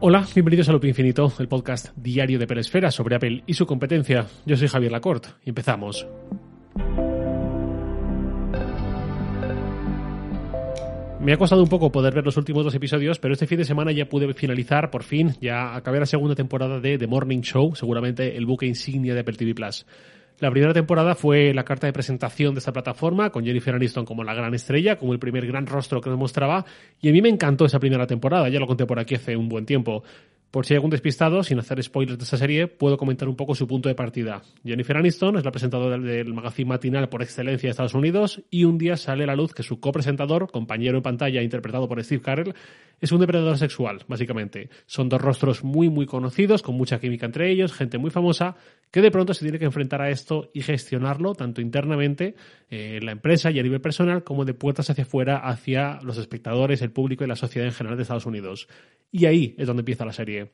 Hola, bienvenidos a Loop Infinito, el podcast diario de Peresfera sobre Apple y su competencia. Yo soy Javier Lacorte y empezamos. Me ha costado un poco poder ver los últimos dos episodios, pero este fin de semana ya pude finalizar, por fin, ya acabé la segunda temporada de The Morning Show, seguramente el buque insignia de Apple TV Plus. La primera temporada fue la carta de presentación de esta plataforma, con Jennifer Aniston como la gran estrella, como el primer gran rostro que nos mostraba, y a mí me encantó esa primera temporada, ya lo conté por aquí hace un buen tiempo. Por si hay algún despistado, sin hacer spoilers de esta serie, puedo comentar un poco su punto de partida. Jennifer Aniston es la presentadora del, magazine matinal por excelencia de Estados Unidos y un día sale a la luz que su copresentador, compañero en pantalla interpretado por Steve Carell, es un depredador sexual, básicamente. Son dos rostros muy muy conocidos, con mucha química entre ellos, gente muy famosa, que de pronto se tiene que enfrentar a esto y gestionarlo tanto internamente eh, en la empresa y a nivel personal como de puertas hacia afuera hacia los espectadores, el público y la sociedad en general de Estados Unidos. Y ahí es donde empieza la serie.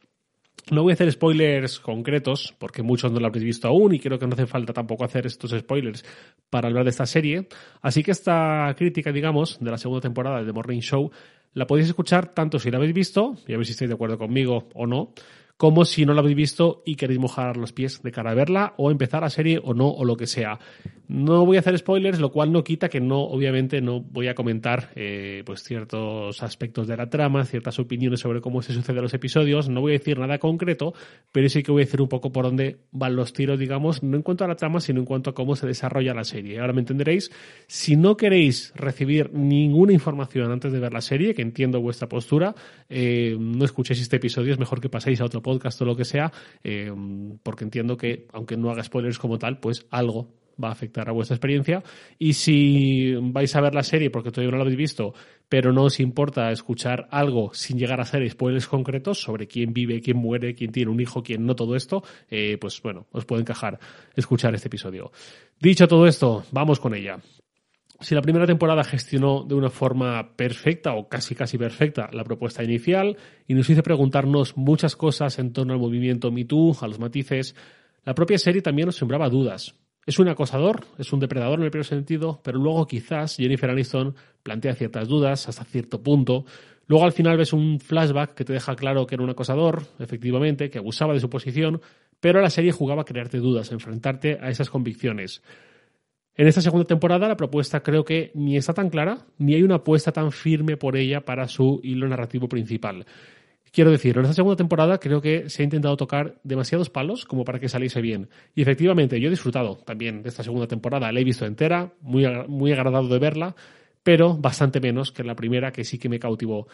No voy a hacer spoilers concretos, porque muchos no lo habréis visto aún y creo que no hace falta tampoco hacer estos spoilers para hablar de esta serie. Así que esta crítica, digamos, de la segunda temporada de The Morning Show, la podéis escuchar tanto si la habéis visto, y a ver si estáis de acuerdo conmigo o no, como si no la habéis visto y queréis mojar los pies de cara a verla o empezar la serie o no o lo que sea. No voy a hacer spoilers, lo cual no quita que no, obviamente, no voy a comentar eh, pues ciertos aspectos de la trama, ciertas opiniones sobre cómo se suceden los episodios. No voy a decir nada concreto, pero sí que voy a decir un poco por dónde van los tiros, digamos, no en cuanto a la trama, sino en cuanto a cómo se desarrolla la serie. Ahora me entenderéis. Si no queréis recibir ninguna información antes de ver la serie, que entiendo vuestra postura, eh, no escuchéis este episodio, es mejor que paséis a otro podcast o lo que sea, eh, porque entiendo que, aunque no haga spoilers como tal, pues algo va a afectar a vuestra experiencia. Y si vais a ver la serie porque todavía no la habéis visto, pero no os importa escuchar algo sin llegar a ser spoilers concretos sobre quién vive, quién muere, quién tiene un hijo, quién no, todo esto, eh, pues bueno, os puede encajar escuchar este episodio. Dicho todo esto, vamos con ella. Si la primera temporada gestionó de una forma perfecta o casi casi perfecta la propuesta inicial y nos hizo preguntarnos muchas cosas en torno al movimiento MeToo, a los matices, la propia serie también nos sembraba dudas. Es un acosador, es un depredador en el primer sentido, pero luego quizás Jennifer Aniston plantea ciertas dudas hasta cierto punto. Luego al final ves un flashback que te deja claro que era un acosador, efectivamente, que abusaba de su posición, pero la serie jugaba a crearte dudas, a enfrentarte a esas convicciones. En esta segunda temporada la propuesta creo que ni está tan clara, ni hay una apuesta tan firme por ella para su hilo narrativo principal. Quiero decir, en esta segunda temporada creo que se ha intentado tocar demasiados palos como para que saliese bien. Y efectivamente, yo he disfrutado también de esta segunda temporada. La he visto entera, muy, muy agradado de verla, pero bastante menos que la primera, que sí que me cautivó.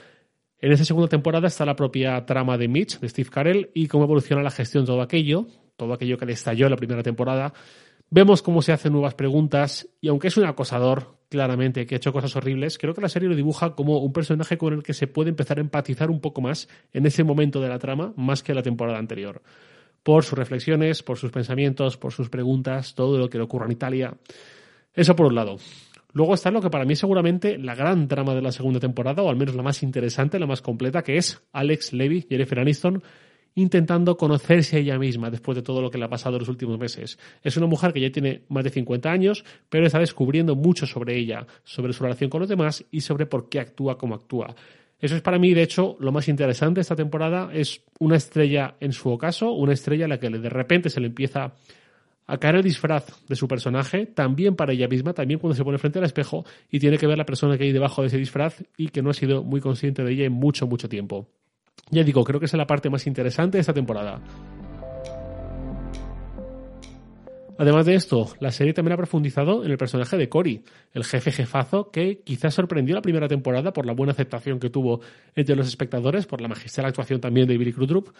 En esta segunda temporada está la propia trama de Mitch, de Steve Carell, y cómo evoluciona la gestión de todo aquello, todo aquello que le estalló en la primera temporada. Vemos cómo se hacen nuevas preguntas, y aunque es un acosador, claramente, que ha hecho cosas horribles, creo que la serie lo dibuja como un personaje con el que se puede empezar a empatizar un poco más en ese momento de la trama, más que la temporada anterior. Por sus reflexiones, por sus pensamientos, por sus preguntas, todo lo que le ocurre en Italia. Eso por un lado. Luego está lo que para mí seguramente la gran trama de la segunda temporada, o al menos la más interesante, la más completa, que es Alex Levy, Jennifer Aniston, intentando conocerse a ella misma después de todo lo que le ha pasado en los últimos meses. Es una mujer que ya tiene más de 50 años, pero está descubriendo mucho sobre ella, sobre su relación con los demás y sobre por qué actúa como actúa. Eso es para mí, de hecho, lo más interesante esta temporada. Es una estrella en su ocaso, una estrella la que de repente se le empieza a caer el disfraz de su personaje, también para ella misma, también cuando se pone frente al espejo y tiene que ver la persona que hay debajo de ese disfraz y que no ha sido muy consciente de ella en mucho, mucho tiempo. Ya digo, creo que es la parte más interesante de esta temporada. Además de esto, la serie también ha profundizado en el personaje de Cory, el jefe jefazo que quizás sorprendió la primera temporada por la buena aceptación que tuvo entre los espectadores, por la magistral actuación también de Billy Crudup.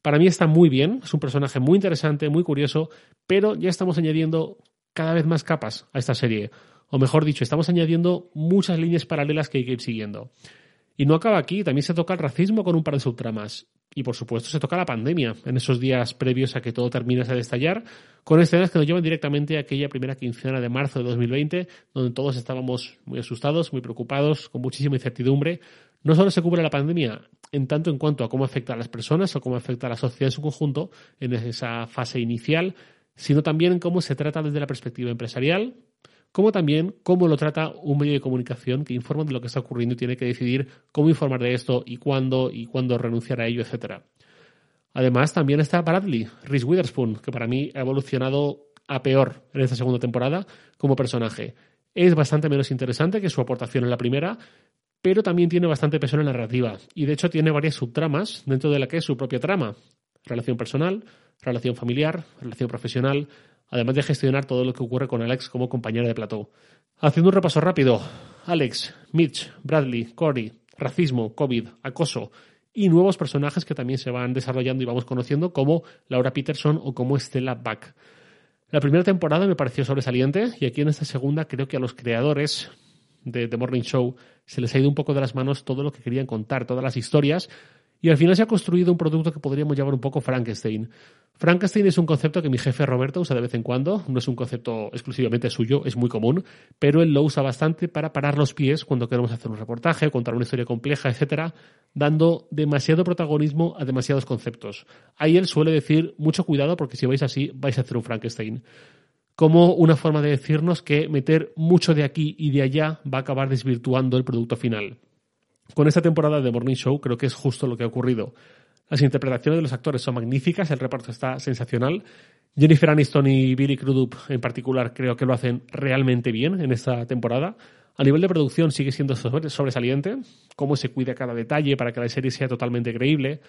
Para mí está muy bien, es un personaje muy interesante, muy curioso, pero ya estamos añadiendo cada vez más capas a esta serie. O mejor dicho, estamos añadiendo muchas líneas paralelas que hay que ir siguiendo. Y no acaba aquí, también se toca el racismo con un par de subtramas. Y por supuesto se toca la pandemia en esos días previos a que todo terminase de estallar, con escenas que nos llevan directamente a aquella primera quincena de marzo de 2020, donde todos estábamos muy asustados, muy preocupados, con muchísima incertidumbre. No solo se cubre la pandemia en tanto en cuanto a cómo afecta a las personas o cómo afecta a la sociedad en su conjunto en esa fase inicial, sino también en cómo se trata desde la perspectiva empresarial, como también cómo lo trata un medio de comunicación que informa de lo que está ocurriendo y tiene que decidir cómo informar de esto y cuándo y cuándo renunciar a ello, etcétera. Además, también está Bradley, Reese Witherspoon, que para mí ha evolucionado a peor en esta segunda temporada como personaje. Es bastante menos interesante que su aportación en la primera, pero también tiene bastante peso en la narrativa. Y de hecho tiene varias subtramas dentro de la que es su propia trama. Relación personal, relación familiar, relación profesional, además de gestionar todo lo que ocurre con Alex como compañera de plató. Haciendo un repaso rápido, Alex, Mitch, Bradley, Corey, racismo, COVID, acoso, y nuevos personajes que también se van desarrollando y vamos conociendo, como Laura Peterson o como Stella Back. La primera temporada me pareció sobresaliente y aquí en esta segunda creo que a los creadores de The Morning Show se les ha ido un poco de las manos todo lo que querían contar, todas las historias, y al final se ha construido un producto que podríamos llamar un poco Frankenstein. Frankenstein es un concepto que mi jefe Roberto usa de vez en cuando, no es un concepto exclusivamente suyo, es muy común, pero él lo usa bastante para parar los pies cuando queremos hacer un reportaje, contar una historia compleja, etcétera, dando demasiado protagonismo a demasiados conceptos. Ahí él suele decir mucho cuidado porque si vais así vais a hacer un Frankenstein como una forma de decirnos que meter mucho de aquí y de allá va a acabar desvirtuando el producto final. Con esta temporada de Morning Show creo que es justo lo que ha ocurrido. Las interpretaciones de los actores son magníficas, el reparto está sensacional. Jennifer Aniston y Billy Crudup en particular creo que lo hacen realmente bien en esta temporada. A nivel de producción sigue siendo sobresaliente, cómo se cuida cada detalle para que la serie sea totalmente creíble.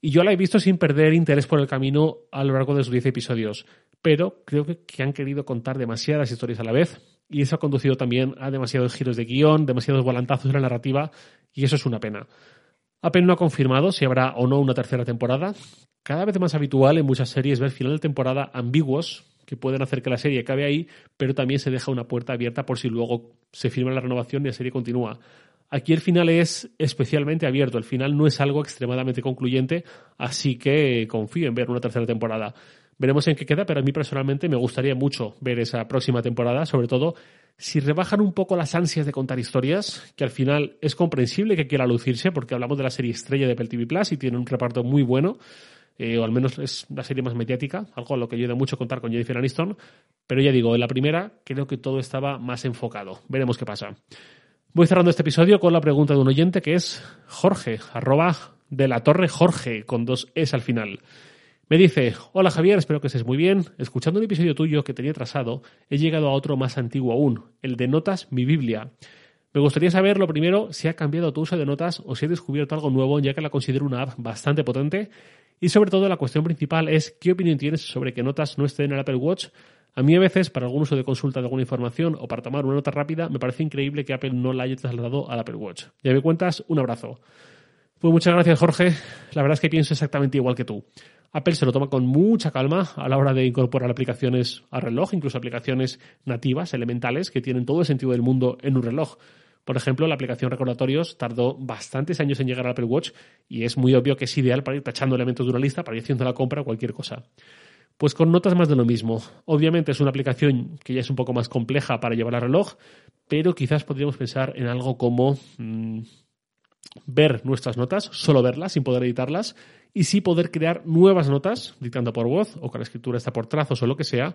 Y yo la he visto sin perder interés por el camino a lo largo de sus 10 episodios, pero creo que, han querido contar demasiadas historias a la vez y eso ha conducido también a demasiados giros de guion, demasiados volantazos en la narrativa y eso es una pena. Apple no ha confirmado si habrá o no una tercera temporada. Cada vez más habitual en muchas series ver final de temporada ambiguos que pueden hacer que la serie acabe ahí, pero también se deja una puerta abierta por si luego se firma la renovación y la serie continúa. Aquí el final es especialmente abierto, el final no es algo extremadamente concluyente, así que confío en ver una tercera temporada. Veremos en qué queda, pero a mí personalmente me gustaría mucho ver esa próxima temporada, sobre todo si rebajan un poco las ansias de contar historias, que al final es comprensible que quiera lucirse, porque hablamos de la serie estrella de Apple TV Plus y tiene un reparto muy bueno, eh, o al menos es la serie más mediática, algo a lo que ayuda mucho contar con Jennifer Aniston. Pero ya digo, en la primera creo que todo estaba más enfocado. Veremos qué pasa. Voy cerrando este episodio con la pregunta de un oyente que es Jorge, arroba de la torre Jorge, con dos es al final. Me dice, hola Javier, espero que estés muy bien. Escuchando un episodio tuyo que tenía trazado, he llegado a otro más antiguo aún, el de Notas, mi Biblia. Me gustaría saber, lo primero, si ha cambiado tu uso de notas o si he descubierto algo nuevo, ya que la considero una app bastante potente. Y sobre todo, la cuestión principal es, ¿qué opinión tienes sobre que notas no estén en el Apple Watch? A mí a veces, para algún uso de consulta de alguna información o para tomar una nota rápida, me parece increíble que Apple no la haya trasladado al Apple Watch. Ya me cuentas, un abrazo. Pues muchas gracias, Jorge. La verdad es que pienso exactamente igual que tú. Apple se lo toma con mucha calma a la hora de incorporar aplicaciones a reloj, incluso aplicaciones nativas, elementales, que tienen todo el sentido del mundo en un reloj. Por ejemplo, la aplicación recordatorios tardó bastantes años en llegar al Apple Watch y es muy obvio que es ideal para ir tachando elementos de una lista, para ir haciendo la compra o cualquier cosa. Pues con notas más de lo mismo. Obviamente es una aplicación que ya es un poco más compleja para llevar al reloj, pero quizás podríamos pensar en algo como mm, ver nuestras notas, solo verlas sin poder editarlas y sí poder crear nuevas notas dictando por voz o que la escritura está por trazos o lo que sea.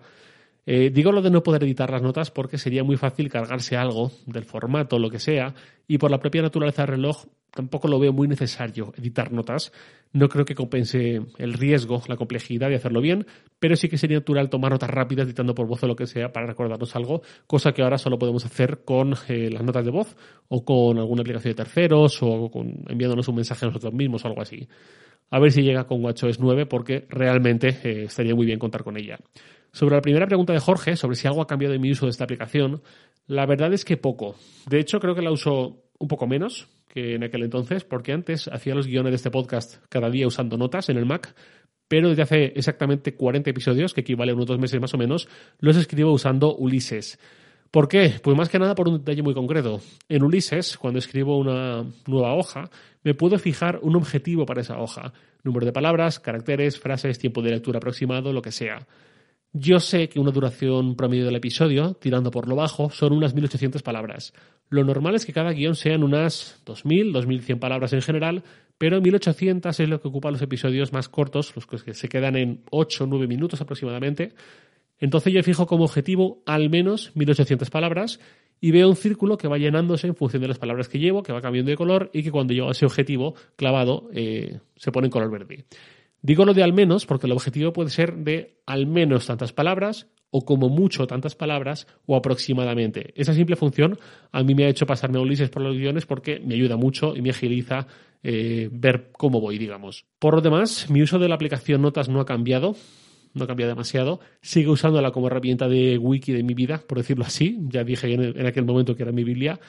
Eh, digo lo de no poder editar las notas porque sería muy fácil cargarse algo del formato, lo que sea, y por la propia naturaleza del reloj tampoco lo veo muy necesario editar notas. No creo que compense el riesgo, la complejidad de hacerlo bien, pero sí que sería natural tomar notas rápidas editando por voz o lo que sea para recordarnos algo, cosa que ahora solo podemos hacer con eh, las notas de voz o con alguna aplicación de terceros o enviándonos un mensaje a nosotros mismos o algo así. A ver si llega con WatchOS 9 porque realmente eh, estaría muy bien contar con ella. Sobre la primera pregunta de Jorge, sobre si algo ha cambiado en mi uso de esta aplicación, la verdad es que poco. De hecho, creo que la uso un poco menos que en aquel entonces, porque antes hacía los guiones de este podcast cada día usando notas en el Mac, pero desde hace exactamente 40 episodios, que equivale a unos dos meses más o menos, los escribo usando Ulises. ¿Por qué? Pues más que nada por un detalle muy concreto. En Ulises, cuando escribo una nueva hoja, me puedo fijar un objetivo para esa hoja. Número de palabras, caracteres, frases, tiempo de lectura aproximado, lo que sea. Yo sé que una duración promedio del episodio, tirando por lo bajo, son unas 1800 palabras. Lo normal es que cada guion sean unas 2000, 2100 palabras en general, pero 1800 es lo que ocupan los episodios más cortos, los que se quedan en 8 o 9 minutos aproximadamente, Entonces yo fijo como objetivo al menos 1800 palabras y veo un círculo que va llenándose en función de las palabras que llevo, que va cambiando de color y que cuando llego a ese objetivo clavado eh, se pone en color verde. Digo lo de al menos porque el objetivo puede ser de al menos tantas palabras o como mucho tantas palabras o aproximadamente. Esa simple función a mí me ha hecho pasarme a Ulises por los guiones porque me ayuda mucho y me agiliza eh, ver cómo voy, digamos. Por lo demás, mi uso de la aplicación Notas no ha cambiado no ha cambiado demasiado. Sigo usándola como herramienta de wiki de mi vida, por decirlo así. Ya dije en, en, aquel momento que era mi Biblia.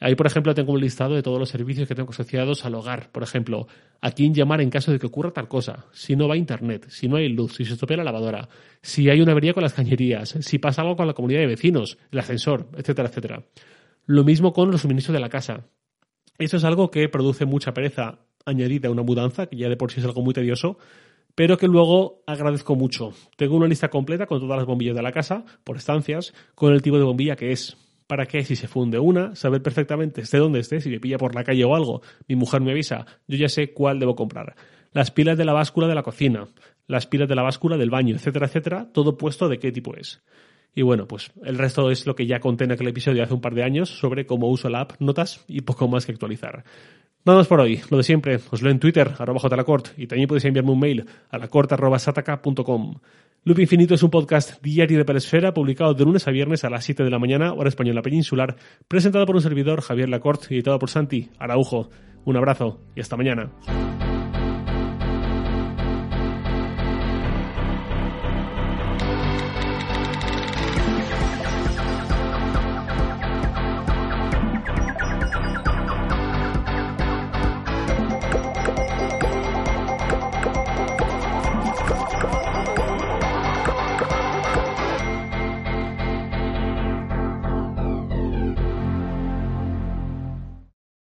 Ahí, por ejemplo, tengo un listado de todos los servicios que tengo asociados al hogar. Por ejemplo, a quién llamar en caso de que ocurra tal cosa. Si no va internet, si no hay luz, si se estropea la lavadora, si hay una avería con las cañerías, si pasa algo con la comunidad de vecinos, el ascensor, etcétera, etcétera. Lo mismo con los suministros de la casa. Eso es algo que produce mucha pereza añadida a una mudanza, que ya de por sí es algo muy tedioso, pero que luego agradezco mucho. Tengo una lista completa con todas las bombillas de la casa, por estancias, con el tipo de bombilla que es. Para que si se funde una, saber perfectamente esté donde esté, si me pilla por la calle o algo, mi mujer me avisa, yo ya sé cuál debo comprar. Las pilas de la báscula de la cocina, las pilas de la báscula del baño, etcétera, etcétera, todo puesto de qué tipo es. Y bueno, pues el resto es lo que ya conté en aquel episodio hace un par de años sobre cómo uso la app Notas y poco más que actualizar. Nada más por hoy, lo de siempre, os leo en Twitter, arroba jlacort, y también podéis enviarme un mail a lacort.sataka.com. Loop Infinito es un podcast diario de Peresfera, publicado de lunes a viernes a las 7 de la mañana, hora española peninsular, presentado por un servidor, Javier Lacort, y editado por Santi Araujo. Un abrazo y hasta mañana.